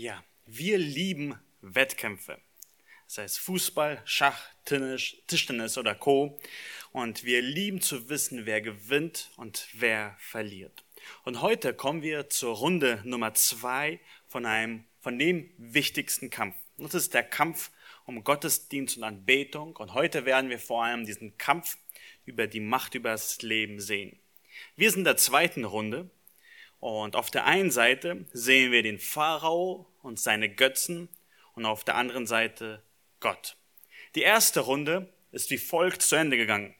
Ja, wir lieben Wettkämpfe. Sei es Fußball, Schach, Tennis, Tischtennis oder Co. Und wir lieben zu wissen, wer gewinnt und wer verliert. Und heute kommen wir zur Runde Nummer zwei von einem, von dem wichtigsten Kampf. Das ist der Kampf um Gottesdienst und Anbetung. Und heute werden wir vor allem diesen Kampf über die Macht über das Leben sehen. Wir sind in der zweiten Runde und auf der einen Seite sehen wir den Pharao und seine Götzen und auf der anderen Seite Gott. Die erste Runde ist wie folgt zu Ende gegangen.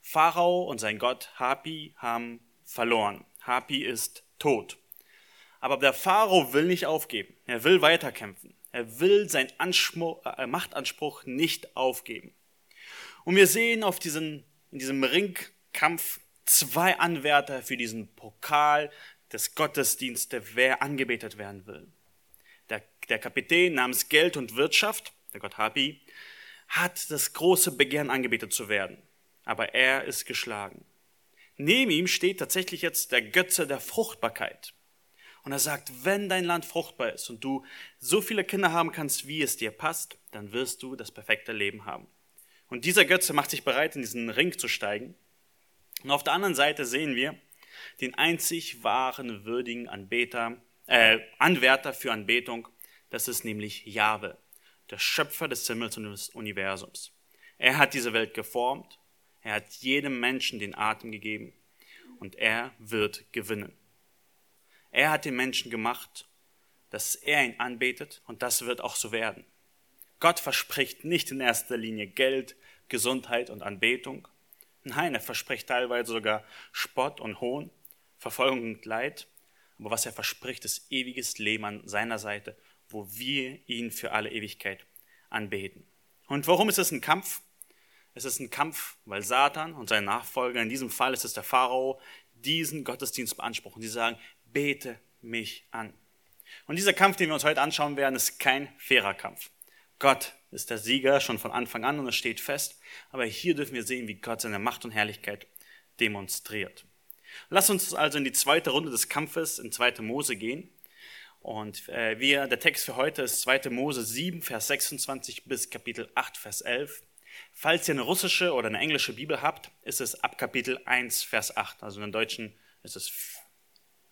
Pharao und sein Gott Hapi haben verloren. Hapi ist tot. Aber der Pharao will nicht aufgeben. Er will weiterkämpfen. Er will seinen Anspruch, äh, Machtanspruch nicht aufgeben. Und wir sehen auf diesen, in diesem Ringkampf zwei Anwärter für diesen Pokal des Gottesdienstes, wer angebetet werden will. Der, der Kapitän namens Geld und Wirtschaft, der Gott Hapi, hat das große Begehren, angebetet zu werden. Aber er ist geschlagen. Neben ihm steht tatsächlich jetzt der Götze der Fruchtbarkeit. Und er sagt, wenn dein Land fruchtbar ist und du so viele Kinder haben kannst, wie es dir passt, dann wirst du das perfekte Leben haben. Und dieser Götze macht sich bereit, in diesen Ring zu steigen. Und auf der anderen Seite sehen wir, den einzig wahren würdigen Anbeter, äh, Anwärter für Anbetung. Das ist nämlich Jahwe, der Schöpfer des Himmels und des Universums. Er hat diese Welt geformt, er hat jedem Menschen den Atem gegeben und er wird gewinnen. Er hat den Menschen gemacht, dass er ihn anbetet und das wird auch so werden. Gott verspricht nicht in erster Linie Geld, Gesundheit und Anbetung. Nein, er verspricht teilweise sogar Spott und Hohn. Verfolgung und Leid. Aber was er verspricht, ist ewiges Leben an seiner Seite, wo wir ihn für alle Ewigkeit anbeten. Und warum ist es ein Kampf? Es ist ein Kampf, weil Satan und sein Nachfolger, in diesem Fall ist es der Pharao, diesen Gottesdienst beanspruchen. Die sagen, bete mich an. Und dieser Kampf, den wir uns heute anschauen werden, ist kein fairer Kampf. Gott ist der Sieger schon von Anfang an und es steht fest. Aber hier dürfen wir sehen, wie Gott seine Macht und Herrlichkeit demonstriert. Lass uns also in die zweite Runde des Kampfes in 2. Mose gehen. Und äh, wir, der Text für heute ist 2. Mose 7, Vers 26 bis Kapitel 8, Vers 11. Falls ihr eine russische oder eine englische Bibel habt, ist es ab Kapitel 1, Vers 8. Also in der deutschen ist es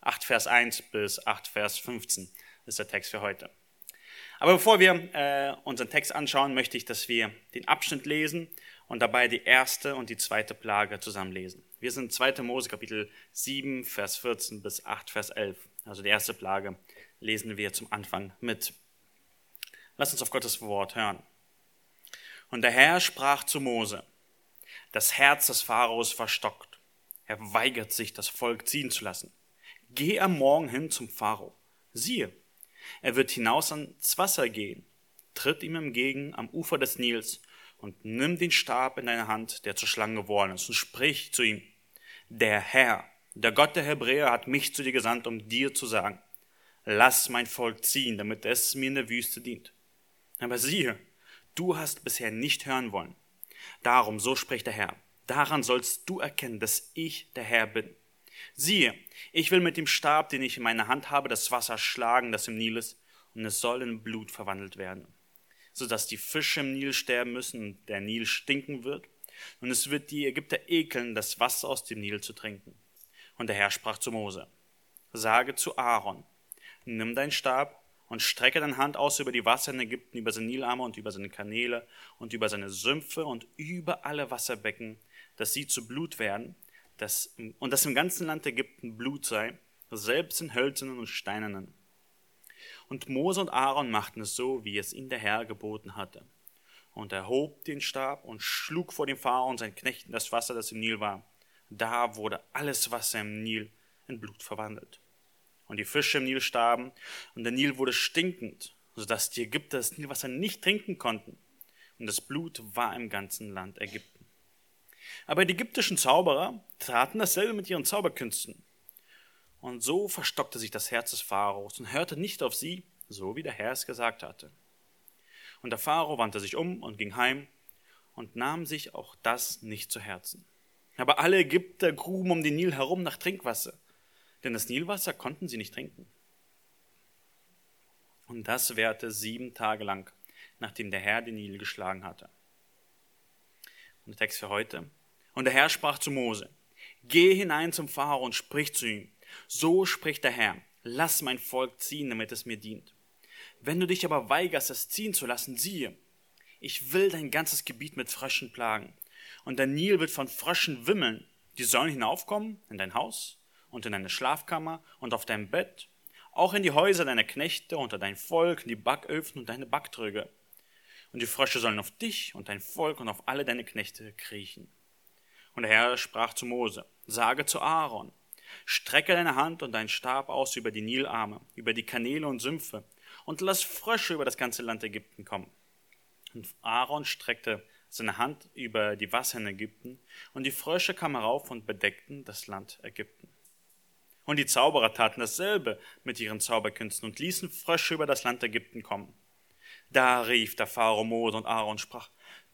8, Vers 1 bis 8, Vers 15 ist der Text für heute. Aber bevor wir äh, unseren Text anschauen, möchte ich, dass wir den Abschnitt lesen und dabei die erste und die zweite Plage zusammenlesen. Wir sind 2. Mose Kapitel 7, Vers 14 bis 8, Vers 11. Also die erste Plage lesen wir zum Anfang mit. Lass uns auf Gottes Wort hören. Und der Herr sprach zu Mose, das Herz des Pharaos verstockt. Er weigert sich, das Volk ziehen zu lassen. Geh am Morgen hin zum Pharao. Siehe, er wird hinaus ans Wasser gehen, tritt ihm entgegen am Ufer des Nils und nimm den Stab in deine Hand, der zur Schlange geworden ist, und sprich zu ihm, der Herr, der Gott der Hebräer, hat mich zu dir gesandt, um dir zu sagen, lass mein Volk ziehen, damit es mir in der Wüste dient. Aber siehe, du hast bisher nicht hören wollen. Darum, so spricht der Herr, daran sollst du erkennen, dass ich der Herr bin. Siehe, ich will mit dem Stab, den ich in meiner Hand habe, das Wasser schlagen, das im Nil ist, und es soll in Blut verwandelt werden, so dass die Fische im Nil sterben müssen und der Nil stinken wird und es wird die Ägypter ekeln, das Wasser aus dem Nil zu trinken. Und der Herr sprach zu Mose, sage zu Aaron, nimm deinen Stab und strecke deine Hand aus über die Wasser in Ägypten, über seine Nilarme und über seine Kanäle und über seine Sümpfe und über alle Wasserbecken, dass sie zu Blut werden, dass, und dass im ganzen Land Ägypten Blut sei, selbst in hölzernen und steinernen. Und Mose und Aaron machten es so, wie es ihnen der Herr geboten hatte und erhob den Stab und schlug vor dem Pharao und seinen Knechten das Wasser, das im Nil war. Da wurde alles Wasser im Nil in Blut verwandelt. Und die Fische im Nil starben, und der Nil wurde stinkend, sodass die Ägypter das Nilwasser nicht trinken konnten. Und das Blut war im ganzen Land Ägypten. Aber die ägyptischen Zauberer taten dasselbe mit ihren Zauberkünsten. Und so verstockte sich das Herz des Pharaos und hörte nicht auf sie, so wie der Herr es gesagt hatte. Und der Pharao wandte sich um und ging heim und nahm sich auch das nicht zu Herzen. Aber alle Ägypter gruben um den Nil herum nach Trinkwasser, denn das Nilwasser konnten sie nicht trinken. Und das währte sieben Tage lang, nachdem der Herr den Nil geschlagen hatte. Der Text für heute. Und der Herr sprach zu Mose, Geh hinein zum Pharao und sprich zu ihm. So spricht der Herr, lass mein Volk ziehen, damit es mir dient. Wenn du dich aber weigerst, es ziehen zu lassen, siehe, ich will dein ganzes Gebiet mit Fröschen plagen. Und der Nil wird von Fröschen wimmeln. Die sollen hinaufkommen in dein Haus und in deine Schlafkammer und auf dein Bett, auch in die Häuser deiner Knechte, unter dein Volk, in die Backöfen und deine Backtröge. Und die Frösche sollen auf dich und dein Volk und auf alle deine Knechte kriechen. Und der Herr sprach zu Mose, sage zu Aaron, strecke deine Hand und deinen Stab aus über die Nilarme, über die Kanäle und Sümpfe, und lass Frösche über das ganze Land Ägypten kommen. Und Aaron streckte seine Hand über die Wasser in Ägypten, und die Frösche kamen herauf und bedeckten das Land Ägypten. Und die Zauberer taten dasselbe mit ihren Zauberkünsten und ließen Frösche über das Land Ägypten kommen. Da rief der Pharao Mose und Aaron und sprach,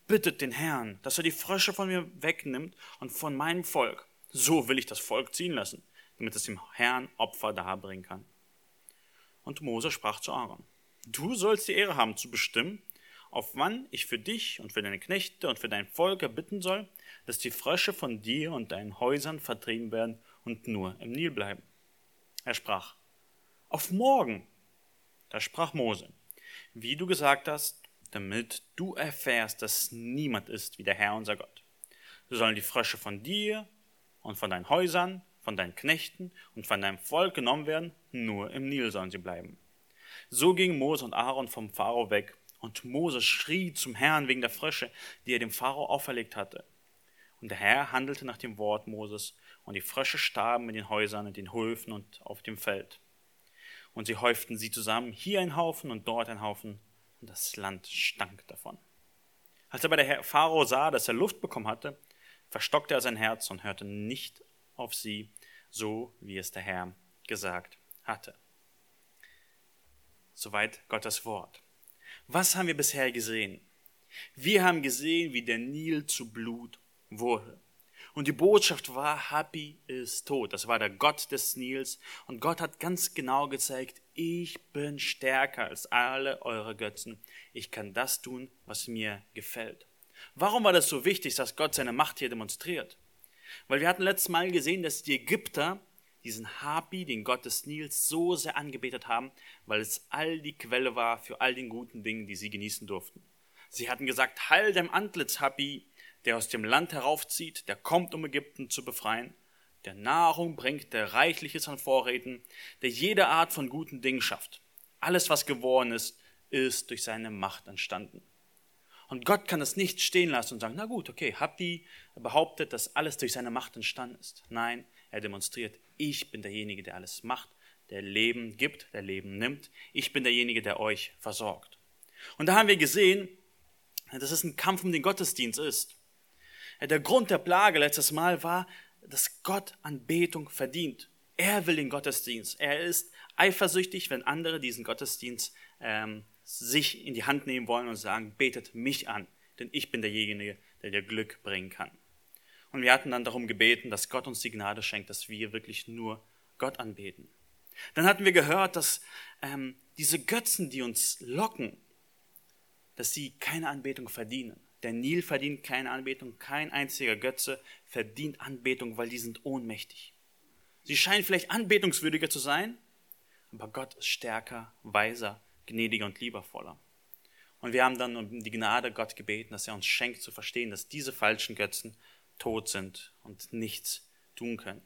bittet den Herrn, dass er die Frösche von mir wegnimmt und von meinem Volk. So will ich das Volk ziehen lassen, damit es dem Herrn Opfer darbringen kann. Und Mose sprach zu Aaron, du sollst die Ehre haben zu bestimmen, auf wann ich für dich und für deine Knechte und für dein Volk erbitten soll, dass die Frösche von dir und deinen Häusern vertrieben werden und nur im Nil bleiben. Er sprach, auf morgen. Da sprach Mose, wie du gesagt hast, damit du erfährst, dass niemand ist wie der Herr unser Gott. So sollen die Frösche von dir und von deinen Häusern, von deinen Knechten und von deinem Volk genommen werden, nur im Nil sollen sie bleiben. So gingen Mose und Aaron vom Pharao weg, und Mose schrie zum Herrn wegen der Frösche, die er dem Pharao auferlegt hatte. Und der Herr handelte nach dem Wort Moses, und die Frösche starben in den Häusern, in den Höfen und auf dem Feld. Und sie häuften sie zusammen, hier ein Haufen und dort ein Haufen, und das Land stank davon. Als aber der Pharao sah, dass er Luft bekommen hatte, verstockte er sein Herz und hörte nicht auf sie, so wie es der Herr gesagt hatte. Soweit Gottes Wort. Was haben wir bisher gesehen? Wir haben gesehen, wie der Nil zu Blut wurde. Und die Botschaft war, Happy ist tot. Das war der Gott des Nils. Und Gott hat ganz genau gezeigt, ich bin stärker als alle eure Götzen. Ich kann das tun, was mir gefällt. Warum war das so wichtig, dass Gott seine Macht hier demonstriert? Weil wir hatten letztes Mal gesehen, dass die Ägypter diesen Hapi, den Gott des Nils, so sehr angebetet haben, weil es all die Quelle war für all den guten Dingen, die sie genießen durften. Sie hatten gesagt, heil dem Antlitz, Hapi, der aus dem Land heraufzieht, der kommt, um Ägypten zu befreien, der Nahrung bringt, der reichliches an Vorräten, der jede Art von guten Dingen schafft. Alles, was geworden ist, ist durch seine Macht entstanden. Und Gott kann das nicht stehen lassen und sagen, na gut, okay, Happy behauptet, dass alles durch seine Macht entstanden ist. Nein, er demonstriert, ich bin derjenige, der alles macht, der Leben gibt, der Leben nimmt. Ich bin derjenige, der euch versorgt. Und da haben wir gesehen, dass es ein Kampf um den Gottesdienst ist. Der Grund der Plage letztes Mal war, dass Gott Anbetung verdient. Er will den Gottesdienst. Er ist eifersüchtig, wenn andere diesen Gottesdienst ähm, sich in die Hand nehmen wollen und sagen, betet mich an, denn ich bin derjenige, der dir Glück bringen kann. Und wir hatten dann darum gebeten, dass Gott uns die Gnade schenkt, dass wir wirklich nur Gott anbeten. Dann hatten wir gehört, dass ähm, diese Götzen, die uns locken, dass sie keine Anbetung verdienen. Der Nil verdient keine Anbetung, kein einziger Götze verdient Anbetung, weil die sind ohnmächtig. Sie scheinen vielleicht anbetungswürdiger zu sein, aber Gott ist stärker, weiser, gnädiger und liebevoller. Und wir haben dann um die Gnade Gott gebeten, dass er uns schenkt zu verstehen, dass diese falschen Götzen tot sind und nichts tun können.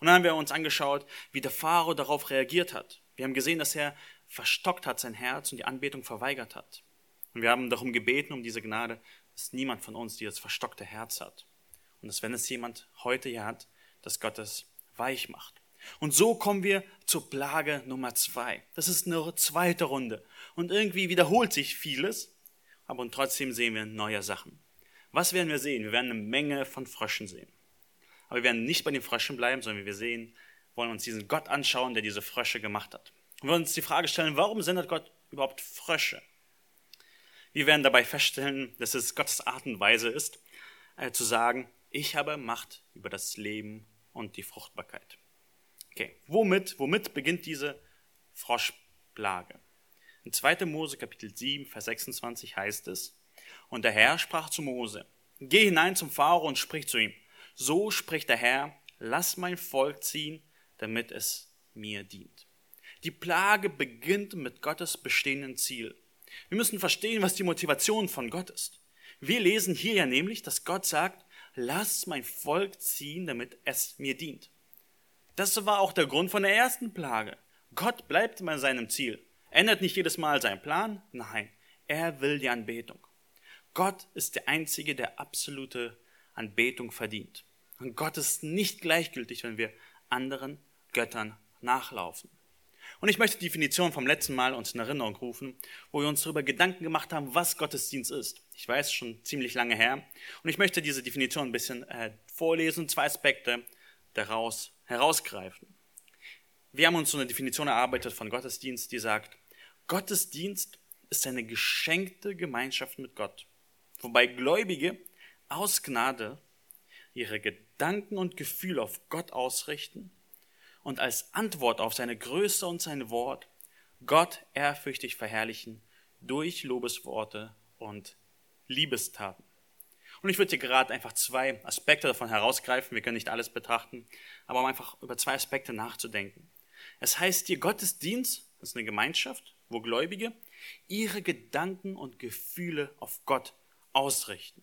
Und dann haben wir uns angeschaut, wie der Pharao darauf reagiert hat. Wir haben gesehen, dass er verstockt hat sein Herz und die Anbetung verweigert hat. Und wir haben darum gebeten, um diese Gnade, dass niemand von uns dieses verstockte Herz hat. Und dass, wenn es jemand heute hier hat, dass Gott es weich macht. Und so kommen wir zur Plage Nummer zwei. Das ist eine zweite Runde. Und irgendwie wiederholt sich vieles, aber trotzdem sehen wir neue Sachen. Was werden wir sehen? Wir werden eine Menge von Fröschen sehen. Aber wir werden nicht bei den Fröschen bleiben, sondern wir sehen, wollen uns diesen Gott anschauen, der diese Frösche gemacht hat. Und wir wollen uns die Frage stellen, warum sendet Gott überhaupt Frösche? Wir werden dabei feststellen, dass es Gottes Art und Weise ist, äh, zu sagen, ich habe Macht über das Leben und die Fruchtbarkeit. Okay, womit, womit beginnt diese Froschplage? In 2. Mose Kapitel 7, Vers 26 heißt es, Und der Herr sprach zu Mose, Geh hinein zum Pharao und sprich zu ihm, So spricht der Herr, lass mein Volk ziehen, damit es mir dient. Die Plage beginnt mit Gottes bestehenden Ziel. Wir müssen verstehen, was die Motivation von Gott ist. Wir lesen hier ja nämlich, dass Gott sagt, lass mein Volk ziehen, damit es mir dient. Das war auch der Grund von der ersten Plage. Gott bleibt bei seinem Ziel. Ändert nicht jedes Mal seinen Plan? Nein, er will die Anbetung. Gott ist der Einzige, der absolute Anbetung verdient. Und Gott ist nicht gleichgültig, wenn wir anderen Göttern nachlaufen. Und ich möchte die Definition vom letzten Mal uns in Erinnerung rufen, wo wir uns darüber Gedanken gemacht haben, was Gottesdienst ist. Ich weiß, schon ziemlich lange her. Und ich möchte diese Definition ein bisschen äh, vorlesen, zwei Aspekte daraus herausgreifen. Wir haben uns so eine Definition erarbeitet von Gottesdienst, die sagt, Gottesdienst ist eine geschenkte Gemeinschaft mit Gott, wobei Gläubige aus Gnade ihre Gedanken und Gefühle auf Gott ausrichten und als Antwort auf seine Größe und sein Wort Gott ehrfürchtig verherrlichen durch Lobesworte und Liebestaten. Und ich würde hier gerade einfach zwei Aspekte davon herausgreifen. Wir können nicht alles betrachten, aber um einfach über zwei Aspekte nachzudenken. Es heißt hier, Gottesdienst ist eine Gemeinschaft, wo Gläubige ihre Gedanken und Gefühle auf Gott ausrichten.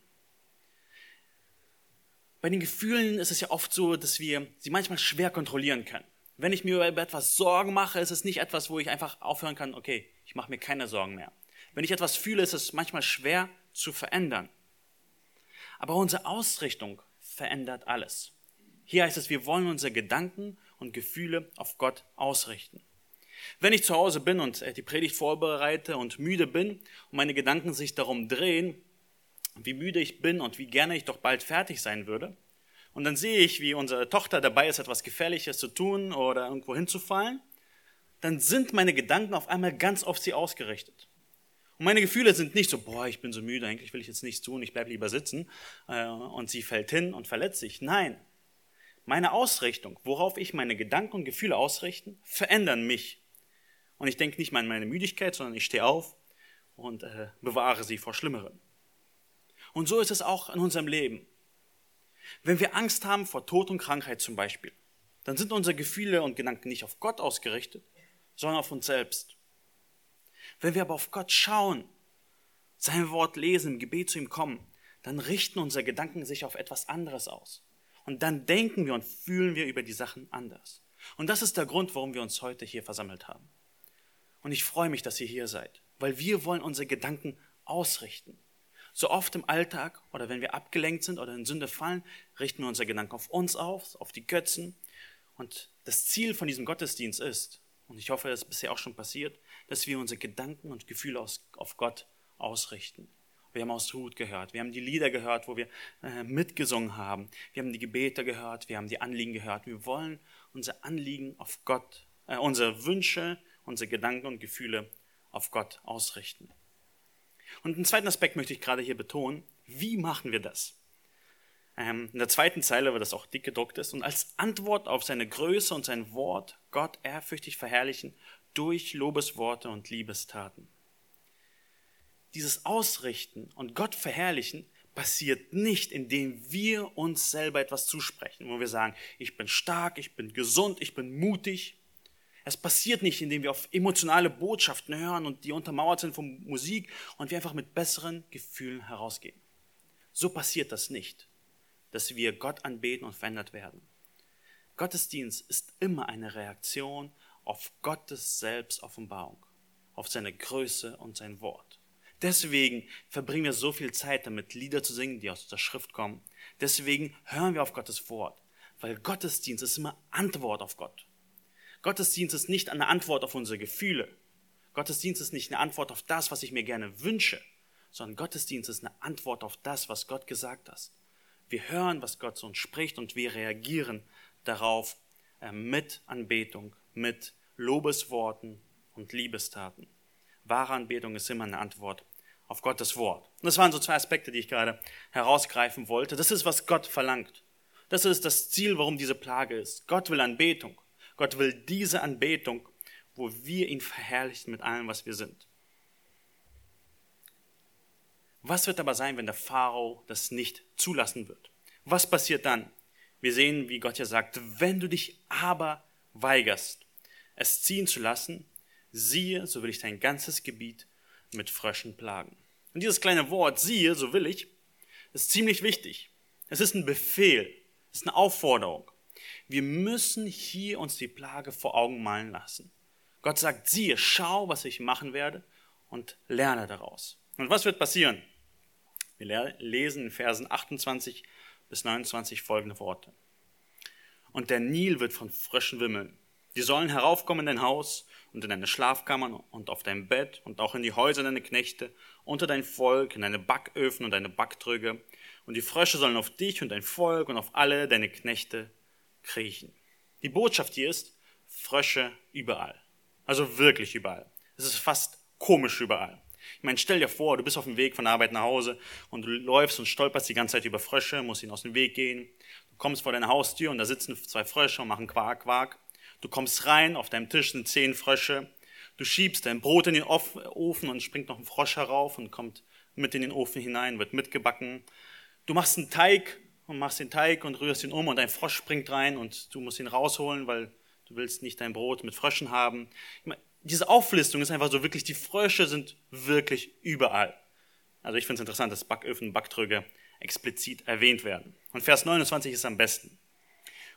Bei den Gefühlen ist es ja oft so, dass wir sie manchmal schwer kontrollieren können. Wenn ich mir über etwas Sorgen mache, ist es nicht etwas, wo ich einfach aufhören kann, okay, ich mache mir keine Sorgen mehr. Wenn ich etwas fühle, ist es manchmal schwer zu verändern. Aber unsere Ausrichtung verändert alles. Hier heißt es, wir wollen unsere Gedanken und Gefühle auf Gott ausrichten. Wenn ich zu Hause bin und äh, die Predigt vorbereite und müde bin und meine Gedanken sich darum drehen, wie müde ich bin und wie gerne ich doch bald fertig sein würde, und dann sehe ich, wie unsere Tochter dabei ist, etwas Gefährliches zu tun oder irgendwo hinzufallen, dann sind meine Gedanken auf einmal ganz auf sie ausgerichtet. Und meine Gefühle sind nicht so, boah, ich bin so müde, eigentlich will ich jetzt nichts tun, ich bleibe lieber sitzen äh, und sie fällt hin und verletzt sich. Nein, meine Ausrichtung, worauf ich meine Gedanken und Gefühle ausrichten, verändern mich. Und ich denke nicht mal an meine Müdigkeit, sondern ich stehe auf und äh, bewahre sie vor Schlimmerem. Und so ist es auch in unserem Leben. Wenn wir Angst haben vor Tod und Krankheit zum Beispiel, dann sind unsere Gefühle und Gedanken nicht auf Gott ausgerichtet, sondern auf uns selbst. Wenn wir aber auf Gott schauen, sein Wort lesen, im Gebet zu ihm kommen, dann richten unsere Gedanken sich auf etwas anderes aus. Und dann denken wir und fühlen wir über die Sachen anders. Und das ist der Grund, warum wir uns heute hier versammelt haben. Und ich freue mich, dass ihr hier seid, weil wir wollen unsere Gedanken ausrichten. So oft im Alltag oder wenn wir abgelenkt sind oder in Sünde fallen, richten wir unsere Gedanken auf uns auf, auf die Götzen. Und das Ziel von diesem Gottesdienst ist, und ich hoffe, das ist bisher auch schon passiert, dass wir unsere Gedanken und Gefühle auf Gott ausrichten. Wir haben aus Ruth gehört, wir haben die Lieder gehört, wo wir äh, mitgesungen haben, wir haben die Gebete gehört, wir haben die Anliegen gehört. Wir wollen unsere Anliegen auf Gott, äh, unsere Wünsche, unsere Gedanken und Gefühle auf Gott ausrichten. Und einen zweiten Aspekt möchte ich gerade hier betonen. Wie machen wir das? Ähm, in der zweiten Zeile, weil das auch dick gedruckt ist, und als Antwort auf seine Größe und sein Wort Gott ehrfürchtig verherrlichen durch Lobesworte und Liebestaten. Dieses Ausrichten und Gott verherrlichen passiert nicht, indem wir uns selber etwas zusprechen, wo wir sagen, ich bin stark, ich bin gesund, ich bin mutig. Es passiert nicht, indem wir auf emotionale Botschaften hören und die untermauert sind von Musik und wir einfach mit besseren Gefühlen herausgehen. So passiert das nicht dass wir Gott anbeten und verändert werden. Gottesdienst ist immer eine Reaktion auf Gottes Selbstoffenbarung, auf seine Größe und sein Wort. Deswegen verbringen wir so viel Zeit damit, Lieder zu singen, die aus der Schrift kommen. Deswegen hören wir auf Gottes Wort, weil Gottesdienst ist immer Antwort auf Gott. Gottesdienst ist nicht eine Antwort auf unsere Gefühle. Gottesdienst ist nicht eine Antwort auf das, was ich mir gerne wünsche, sondern Gottesdienst ist eine Antwort auf das, was Gott gesagt hat. Wir hören, was Gott zu uns spricht und wir reagieren darauf äh, mit Anbetung, mit Lobesworten und Liebestaten. Wahre Anbetung ist immer eine Antwort auf Gottes Wort. Das waren so zwei Aspekte, die ich gerade herausgreifen wollte. Das ist, was Gott verlangt. Das ist das Ziel, warum diese Plage ist. Gott will Anbetung. Gott will diese Anbetung, wo wir ihn verherrlichen mit allem, was wir sind. Was wird aber sein, wenn der Pharao das nicht zulassen wird? Was passiert dann? Wir sehen, wie Gott ja sagt, wenn du dich aber weigerst, es ziehen zu lassen, siehe, so will ich dein ganzes Gebiet mit Fröschen plagen. Und dieses kleine Wort, siehe, so will ich, ist ziemlich wichtig. Es ist ein Befehl, es ist eine Aufforderung. Wir müssen hier uns die Plage vor Augen malen lassen. Gott sagt, siehe, schau, was ich machen werde und lerne daraus. Und was wird passieren? Wir lesen in Versen 28 bis 29 folgende Worte. Und der Nil wird von Fröschen wimmeln. Die sollen heraufkommen in dein Haus und in deine Schlafkammern und auf dein Bett und auch in die Häuser deiner Knechte, unter dein Volk, in deine Backöfen und deine Backtröge. Und die Frösche sollen auf dich und dein Volk und auf alle deine Knechte kriechen. Die Botschaft hier ist, Frösche überall. Also wirklich überall. Es ist fast komisch überall. Ich meine, stell dir vor, du bist auf dem Weg von der Arbeit nach Hause und du läufst und stolperst die ganze Zeit über Frösche, musst ihnen aus dem Weg gehen. Du kommst vor deine Haustür und da sitzen zwei Frösche und machen Quark, Quark. Du kommst rein, auf deinem Tisch sind zehn Frösche. Du schiebst dein Brot in den Ofen und springt noch ein Frosch herauf und kommt mit in den Ofen hinein, wird mitgebacken. Du machst einen Teig und machst den Teig und rührst ihn um und ein Frosch springt rein und du musst ihn rausholen, weil du willst nicht dein Brot mit Fröschen haben. Meine, diese Auflistung ist einfach so wirklich, die Frösche sind wirklich überall. Also ich finde es interessant, dass Backöfen, Backtröge explizit erwähnt werden. Und Vers 29 ist am besten.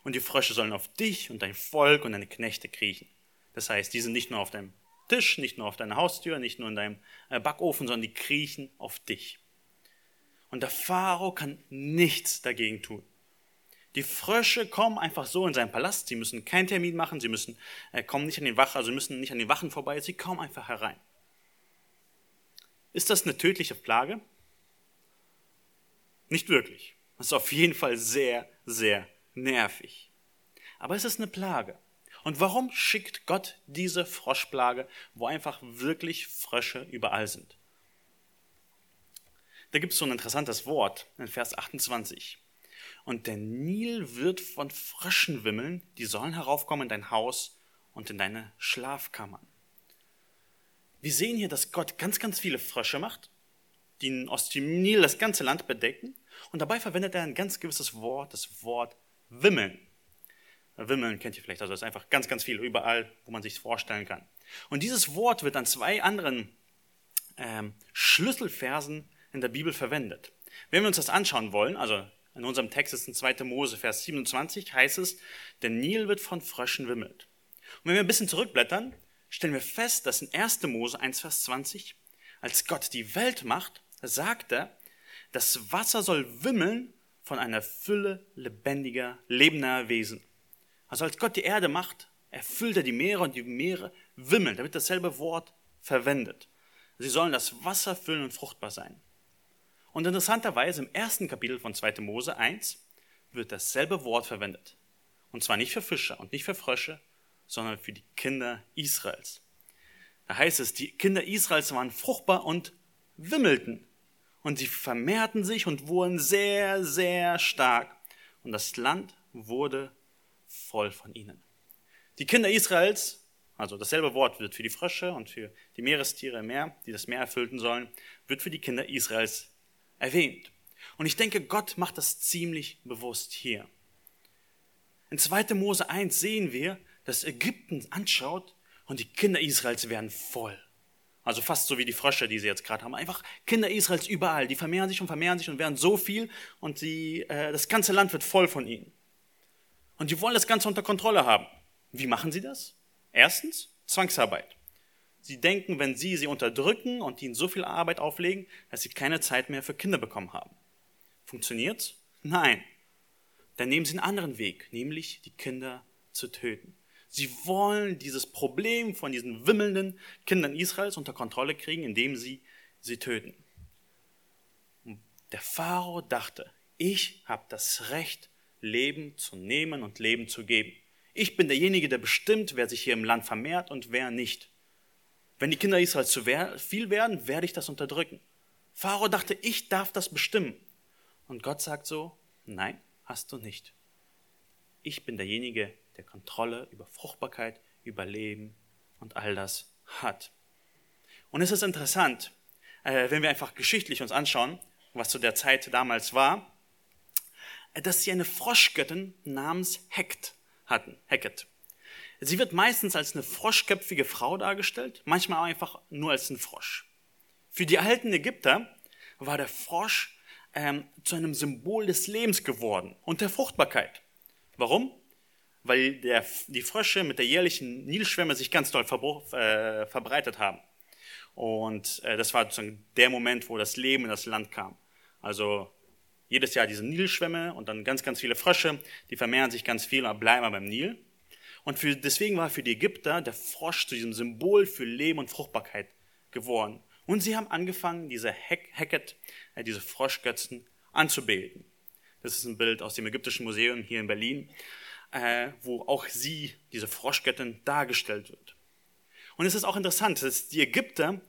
Und die Frösche sollen auf dich und dein Volk und deine Knechte kriechen. Das heißt, die sind nicht nur auf deinem Tisch, nicht nur auf deiner Haustür, nicht nur in deinem äh, Backofen, sondern die kriechen auf dich. Und der Pharao kann nichts dagegen tun. Die Frösche kommen einfach so in seinen Palast. Sie müssen keinen Termin machen. Sie müssen äh, kommen nicht an den Wachen, also müssen nicht an den Wachen vorbei. Sie kommen einfach herein. Ist das eine tödliche Plage? Nicht wirklich. Das ist auf jeden Fall sehr, sehr nervig. Aber es ist eine Plage. Und warum schickt Gott diese Froschplage, wo einfach wirklich Frösche überall sind? Da gibt es so ein interessantes Wort in Vers 28. Und der Nil wird von Fröschen wimmeln, die sollen heraufkommen in dein Haus und in deine Schlafkammern. Wir sehen hier, dass Gott ganz, ganz viele Frösche macht, die aus dem Nil das ganze Land bedecken. Und dabei verwendet er ein ganz gewisses Wort, das Wort wimmeln. Wimmeln kennt ihr vielleicht, also das ist einfach ganz, ganz viel überall, wo man sich vorstellen kann. Und dieses Wort wird an zwei anderen ähm, Schlüsselversen in der Bibel verwendet. Wenn wir uns das anschauen wollen, also in unserem Text ist in 2. Mose, Vers 27, heißt es, der Nil wird von Fröschen wimmelt. Und wenn wir ein bisschen zurückblättern, stellen wir fest, dass in 1. Mose 1, Vers 20, als Gott die Welt macht, sagt er, das Wasser soll wimmeln von einer Fülle lebendiger, lebender Wesen. Also als Gott die Erde macht, erfüllt er die Meere und die Meere wimmeln. Da wird dasselbe Wort verwendet. Sie sollen das Wasser füllen und fruchtbar sein. Und interessanterweise im ersten Kapitel von 2. Mose 1 wird dasselbe Wort verwendet. Und zwar nicht für Fischer und nicht für Frösche, sondern für die Kinder Israels. Da heißt es, die Kinder Israels waren fruchtbar und wimmelten. Und sie vermehrten sich und wurden sehr, sehr stark. Und das Land wurde voll von ihnen. Die Kinder Israels, also dasselbe Wort wird für die Frösche und für die Meerestiere im Meer, die das Meer erfüllten sollen, wird für die Kinder Israels erwähnt. Und ich denke, Gott macht das ziemlich bewusst hier. In 2. Mose 1 sehen wir, dass Ägypten anschaut und die Kinder Israels werden voll. Also fast so wie die Frösche, die sie jetzt gerade haben. Einfach Kinder Israels überall. Die vermehren sich und vermehren sich und werden so viel und sie, äh, das ganze Land wird voll von ihnen. Und die wollen das Ganze unter Kontrolle haben. Wie machen sie das? Erstens, Zwangsarbeit. Sie denken, wenn sie sie unterdrücken und ihnen so viel Arbeit auflegen, dass sie keine Zeit mehr für Kinder bekommen haben. Funktioniert's? Nein. Dann nehmen sie einen anderen Weg, nämlich die Kinder zu töten. Sie wollen dieses Problem von diesen wimmelnden Kindern Israels unter Kontrolle kriegen, indem sie sie töten. Und der Pharao dachte, ich habe das Recht, Leben zu nehmen und Leben zu geben. Ich bin derjenige, der bestimmt, wer sich hier im Land vermehrt und wer nicht. Wenn die Kinder Israels zu viel werden, werde ich das unterdrücken. Pharao dachte, ich darf das bestimmen. Und Gott sagt so, nein, hast du nicht. Ich bin derjenige, der Kontrolle über Fruchtbarkeit, über Leben und all das hat. Und es ist interessant, äh, wenn wir einfach geschichtlich uns anschauen, was zu der Zeit damals war, äh, dass sie eine Froschgöttin namens Hekt hatten. Heket. Sie wird meistens als eine froschköpfige Frau dargestellt, manchmal einfach nur als ein Frosch. Für die alten Ägypter war der Frosch ähm, zu einem Symbol des Lebens geworden und der Fruchtbarkeit. Warum? Weil der, die Frösche mit der jährlichen Nilschwemme sich ganz doll äh, verbreitet haben. Und äh, das war sozusagen der Moment, wo das Leben in das Land kam. Also jedes Jahr diese Nilschwämme und dann ganz, ganz viele Frösche, die vermehren sich ganz viel und bleiben beim Nil. Und für, deswegen war für die Ägypter der Frosch zu diesem Symbol für Leben und Fruchtbarkeit geworden. Und sie haben angefangen, diese Heket, äh, diese Froschgötzen anzubeten. Das ist ein Bild aus dem Ägyptischen Museum hier in Berlin, äh, wo auch sie, diese Froschgöttin, dargestellt wird. Und es ist auch interessant, dass die Ägypter,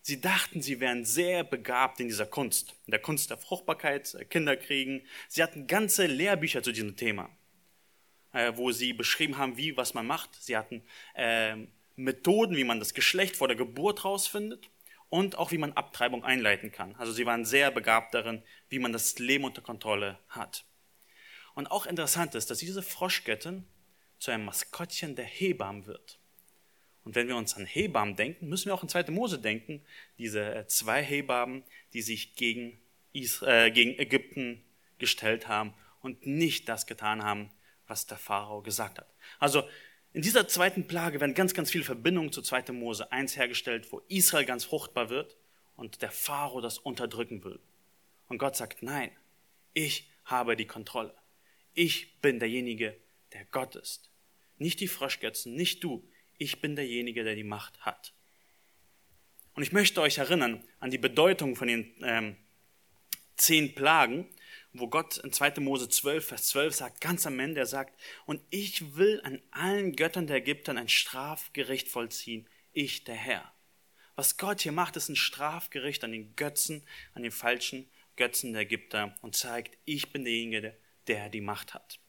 sie dachten, sie wären sehr begabt in dieser Kunst, in der Kunst der Fruchtbarkeit, äh, Kinderkriegen. Sie hatten ganze Lehrbücher zu diesem Thema. Äh, wo sie beschrieben haben, wie, was man macht. Sie hatten äh, Methoden, wie man das Geschlecht vor der Geburt rausfindet und auch wie man Abtreibung einleiten kann. Also sie waren sehr begabt darin, wie man das Leben unter Kontrolle hat. Und auch interessant ist, dass diese Froschgöttin zu einem Maskottchen der Hebammen wird. Und wenn wir uns an Hebammen denken, müssen wir auch an 2. Mose denken, diese äh, zwei Hebammen, die sich gegen, Israel, äh, gegen Ägypten gestellt haben und nicht das getan haben, was der Pharao gesagt hat. Also in dieser zweiten Plage werden ganz, ganz viele Verbindungen zu 2. Mose 1 hergestellt, wo Israel ganz fruchtbar wird und der Pharao das unterdrücken will. Und Gott sagt, nein, ich habe die Kontrolle. Ich bin derjenige, der Gott ist. Nicht die Froschgötzen, nicht du. Ich bin derjenige, der die Macht hat. Und ich möchte euch erinnern an die Bedeutung von den ähm, zehn Plagen, wo Gott in 2. Mose 12, Vers 12 sagt, ganz am Ende, er sagt, und ich will an allen Göttern der Ägypter ein Strafgericht vollziehen, ich der Herr. Was Gott hier macht, ist ein Strafgericht an den Götzen, an den falschen Götzen der Ägypter und zeigt, ich bin derjenige, der die Macht hat.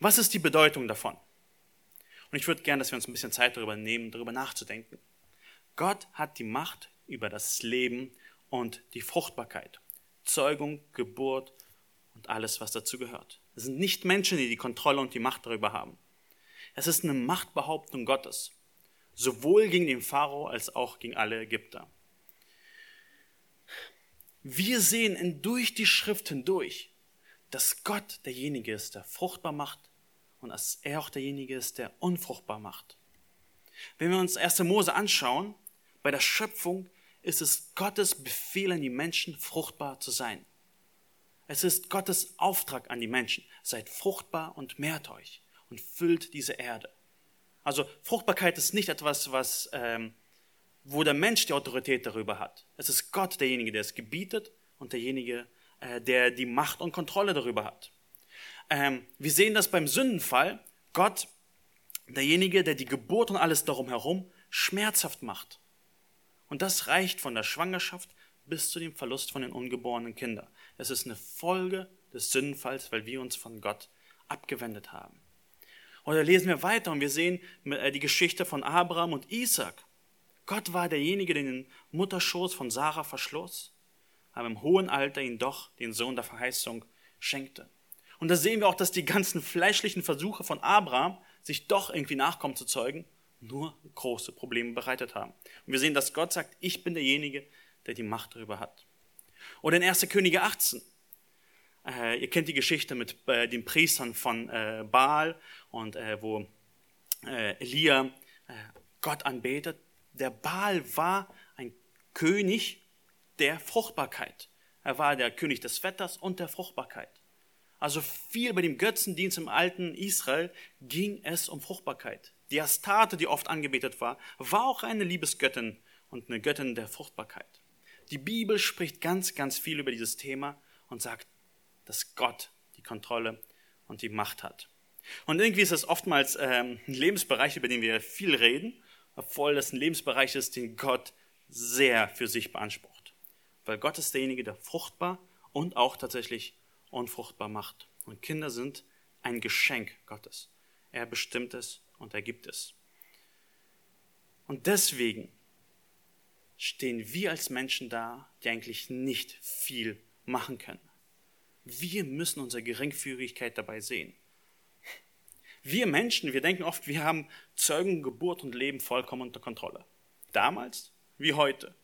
Was ist die Bedeutung davon? Und ich würde gerne, dass wir uns ein bisschen Zeit darüber nehmen, darüber nachzudenken. Gott hat die Macht über das Leben und die Fruchtbarkeit. Zeugung, Geburt und alles, was dazu gehört. Es sind nicht Menschen, die die Kontrolle und die Macht darüber haben. Es ist eine Machtbehauptung Gottes, sowohl gegen den Pharao als auch gegen alle Ägypter. Wir sehen durch die Schrift hindurch, dass Gott derjenige ist, der fruchtbar macht und dass er auch derjenige ist, der unfruchtbar macht. Wenn wir uns 1. Mose anschauen, bei der Schöpfung ist es Gottes Befehl an die Menschen, fruchtbar zu sein. Es ist Gottes Auftrag an die Menschen. Seid fruchtbar und mehrt euch und füllt diese Erde. Also Fruchtbarkeit ist nicht etwas, was, ähm, wo der Mensch die Autorität darüber hat. Es ist Gott derjenige, der es gebietet und derjenige, äh, der die Macht und Kontrolle darüber hat. Ähm, wir sehen das beim Sündenfall. Gott, derjenige, der die Geburt und alles darum herum schmerzhaft macht. Und das reicht von der Schwangerschaft bis zu dem Verlust von den ungeborenen Kindern. Es ist eine Folge des Sündenfalls, weil wir uns von Gott abgewendet haben. Oder lesen wir weiter und wir sehen äh, die Geschichte von Abraham und Isaac. Gott war derjenige, der den Mutterschoß von Sarah verschloss, aber im hohen Alter ihn doch den Sohn der Verheißung schenkte. Und da sehen wir auch, dass die ganzen fleischlichen Versuche von Abraham, sich doch irgendwie Nachkommen zu zeugen, nur große Probleme bereitet haben. Und wir sehen, dass Gott sagt, ich bin derjenige, der die Macht darüber hat. Oder in 1. Könige 18. Äh, ihr kennt die Geschichte mit äh, den Priestern von äh, Baal und äh, wo äh, Elia äh, Gott anbetet. Der Baal war ein König der Fruchtbarkeit. Er war der König des Wetters und der Fruchtbarkeit. Also viel bei dem Götzendienst im alten Israel ging es um Fruchtbarkeit. Die Astarte, die oft angebetet war, war auch eine Liebesgöttin und eine Göttin der Fruchtbarkeit. Die Bibel spricht ganz, ganz viel über dieses Thema und sagt, dass Gott die Kontrolle und die Macht hat. Und irgendwie ist es oftmals ähm, ein Lebensbereich, über den wir viel reden, obwohl das ein Lebensbereich ist, den Gott sehr für sich beansprucht. Weil Gott ist derjenige, der fruchtbar und auch tatsächlich unfruchtbar macht. Und Kinder sind ein Geschenk Gottes. Er bestimmt es und er gibt es. Und deswegen stehen wir als Menschen da, die eigentlich nicht viel machen können. Wir müssen unsere Geringfügigkeit dabei sehen. Wir Menschen, wir denken oft, wir haben Zeugen, Geburt und Leben vollkommen unter Kontrolle. Damals wie heute.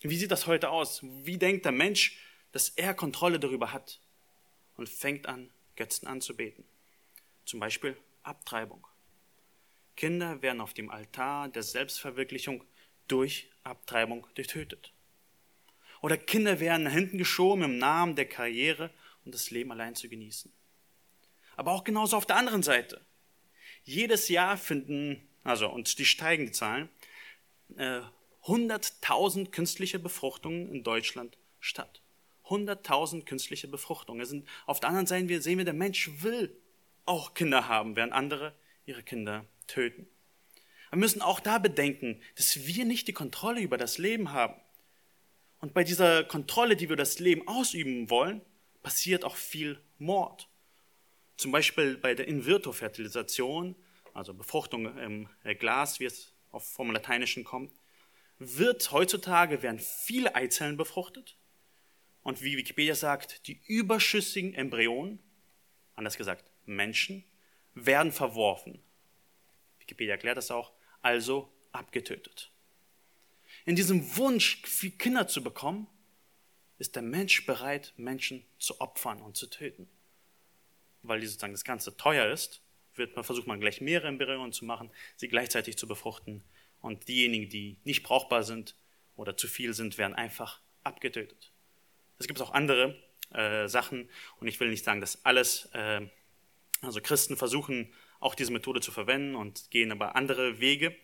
Wie sieht das heute aus? Wie denkt der Mensch, dass er Kontrolle darüber hat und fängt an, Götzen anzubeten? Zum Beispiel Abtreibung. Kinder werden auf dem Altar der Selbstverwirklichung durch Abtreibung getötet. Oder Kinder werden hinten geschoben im Namen der Karriere und das Leben allein zu genießen. Aber auch genauso auf der anderen Seite. Jedes Jahr finden, also und die steigenden Zahlen, äh, 100.000 künstliche Befruchtungen in Deutschland statt. 100.000 künstliche Befruchtungen. Sind, auf der anderen Seite sehen wir, der Mensch will auch Kinder haben, während andere ihre Kinder töten. Wir müssen auch da bedenken, dass wir nicht die Kontrolle über das Leben haben. Und bei dieser Kontrolle, die wir das Leben ausüben wollen, passiert auch viel Mord. Zum Beispiel bei der In-vitro-Fertilisation, also Befruchtung im Glas, wie es vom Lateinischen kommt, wird heutzutage werden viele Eizellen befruchtet. Und wie Wikipedia sagt, die überschüssigen Embryonen, anders gesagt Menschen, werden verworfen. Wikipedia erklärt das auch, also abgetötet. In diesem Wunsch, viele Kinder zu bekommen, ist der Mensch bereit, Menschen zu opfern und zu töten. Weil sozusagen das Ganze teuer ist, wird man, versucht man gleich mehrere Embryonen zu machen, sie gleichzeitig zu befruchten. Und diejenigen, die nicht brauchbar sind oder zu viel sind, werden einfach abgetötet. Es gibt auch andere äh, Sachen und ich will nicht sagen, dass alles, äh, also Christen versuchen auch diese Methode zu verwenden und gehen aber andere Wege,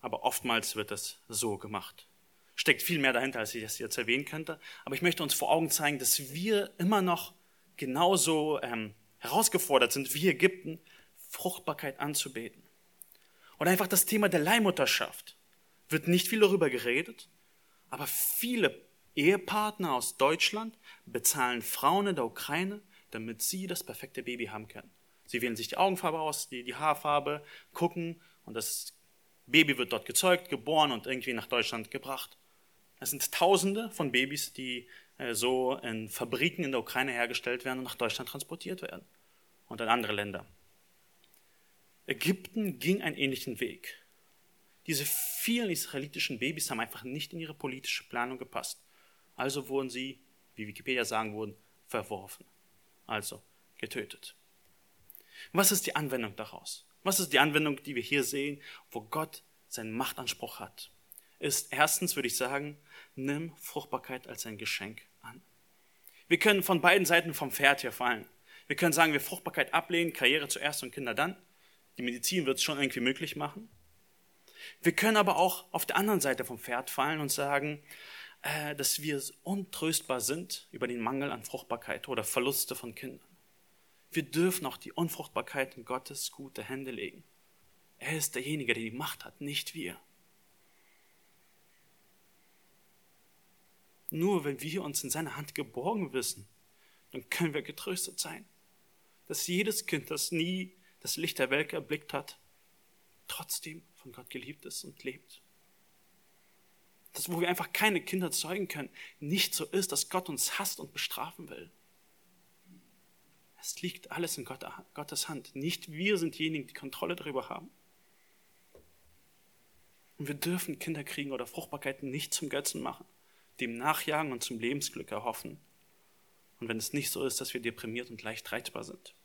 aber oftmals wird das so gemacht. Steckt viel mehr dahinter, als ich das jetzt erwähnen könnte, aber ich möchte uns vor Augen zeigen, dass wir immer noch genauso ähm, herausgefordert sind wie Ägypten, Fruchtbarkeit anzubeten. Oder einfach das Thema der Leihmutterschaft. Wird nicht viel darüber geredet, aber viele Ehepartner aus Deutschland bezahlen Frauen in der Ukraine, damit sie das perfekte Baby haben können. Sie wählen sich die Augenfarbe aus, die, die Haarfarbe, gucken und das Baby wird dort gezeugt, geboren und irgendwie nach Deutschland gebracht. Es sind Tausende von Babys, die äh, so in Fabriken in der Ukraine hergestellt werden und nach Deutschland transportiert werden und in andere Länder. Ägypten ging einen ähnlichen Weg. Diese vielen israelitischen Babys haben einfach nicht in ihre politische Planung gepasst. Also wurden sie, wie Wikipedia sagen würden, verworfen. Also getötet. Was ist die Anwendung daraus? Was ist die Anwendung, die wir hier sehen, wo Gott seinen Machtanspruch hat? Ist erstens, würde ich sagen, nimm Fruchtbarkeit als ein Geschenk an. Wir können von beiden Seiten vom Pferd hier fallen. Wir können sagen, wir Fruchtbarkeit ablehnen, Karriere zuerst und Kinder dann. Die Medizin wird es schon irgendwie möglich machen. Wir können aber auch auf der anderen Seite vom Pferd fallen und sagen, äh, dass wir untröstbar sind über den Mangel an Fruchtbarkeit oder Verluste von Kindern. Wir dürfen auch die Unfruchtbarkeit in Gottes gute Hände legen. Er ist derjenige, der die Macht hat, nicht wir. Nur wenn wir uns in seiner Hand geborgen wissen, dann können wir getröstet sein, dass jedes Kind, das nie das Licht der Welt erblickt hat, trotzdem von Gott geliebt ist und lebt. Das, wo wir einfach keine Kinder zeugen können, nicht so ist, dass Gott uns hasst und bestrafen will. Es liegt alles in Gottes Hand. Nicht wir sind diejenigen, die Kontrolle darüber haben. Und wir dürfen Kinder kriegen oder Fruchtbarkeit nicht zum Götzen machen, dem nachjagen und zum Lebensglück erhoffen. Und wenn es nicht so ist, dass wir deprimiert und leicht reizbar sind.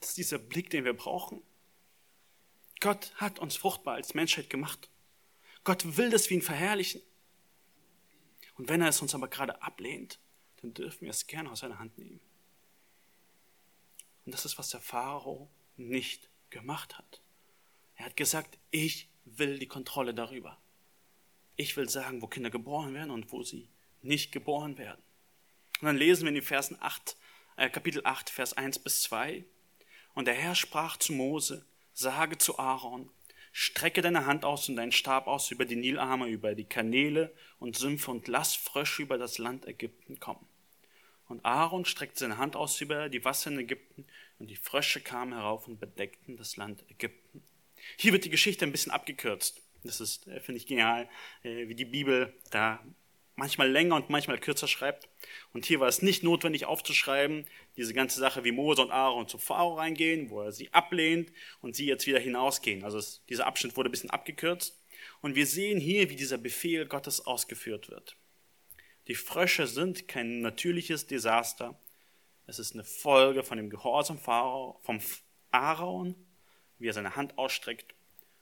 Das ist dieser Blick, den wir brauchen. Gott hat uns fruchtbar als Menschheit gemacht. Gott will, dass wir ihn verherrlichen. Und wenn er es uns aber gerade ablehnt, dann dürfen wir es gerne aus seiner Hand nehmen. Und das ist, was der Pharao nicht gemacht hat. Er hat gesagt, ich will die Kontrolle darüber. Ich will sagen, wo Kinder geboren werden und wo sie nicht geboren werden. Und dann lesen wir in den Versen 8, äh, Kapitel 8, Vers 1 bis 2. Und der Herr sprach zu Mose, sage zu Aaron, strecke deine Hand aus und deinen Stab aus über die Nilarme, über die Kanäle und Sümpfe und lass Frösche über das Land Ägypten kommen. Und Aaron streckte seine Hand aus über die Wasser in Ägypten und die Frösche kamen herauf und bedeckten das Land Ägypten. Hier wird die Geschichte ein bisschen abgekürzt. Das ist, äh, finde ich, genial, äh, wie die Bibel da manchmal länger und manchmal kürzer schreibt. Und hier war es nicht notwendig aufzuschreiben, diese ganze Sache, wie Mose und Aaron zu Pharao reingehen, wo er sie ablehnt und sie jetzt wieder hinausgehen. Also es, dieser Abschnitt wurde ein bisschen abgekürzt. Und wir sehen hier, wie dieser Befehl Gottes ausgeführt wird. Die Frösche sind kein natürliches Desaster. Es ist eine Folge von dem Gehorsam vom Aaron, wie er seine Hand ausstreckt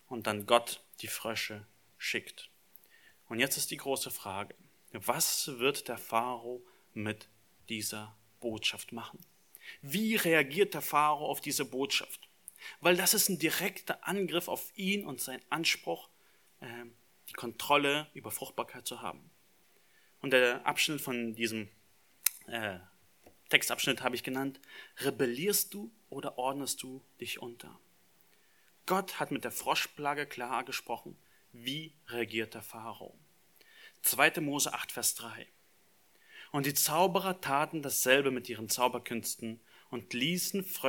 und dann Gott die Frösche schickt. Und jetzt ist die große Frage, was wird der Pharao mit dieser Botschaft machen? Wie reagiert der Pharao auf diese Botschaft? Weil das ist ein direkter Angriff auf ihn und sein Anspruch, ähm, die Kontrolle über Fruchtbarkeit zu haben. Und der Abschnitt von diesem äh, Textabschnitt habe ich genannt, rebellierst du oder ordnest du dich unter? Gott hat mit der Froschplage klar gesprochen. Wie reagiert der Pharao? 2. Mose 8, Vers 3. Und die Zauberer taten dasselbe mit ihren Zauberkünsten und ließen Frösche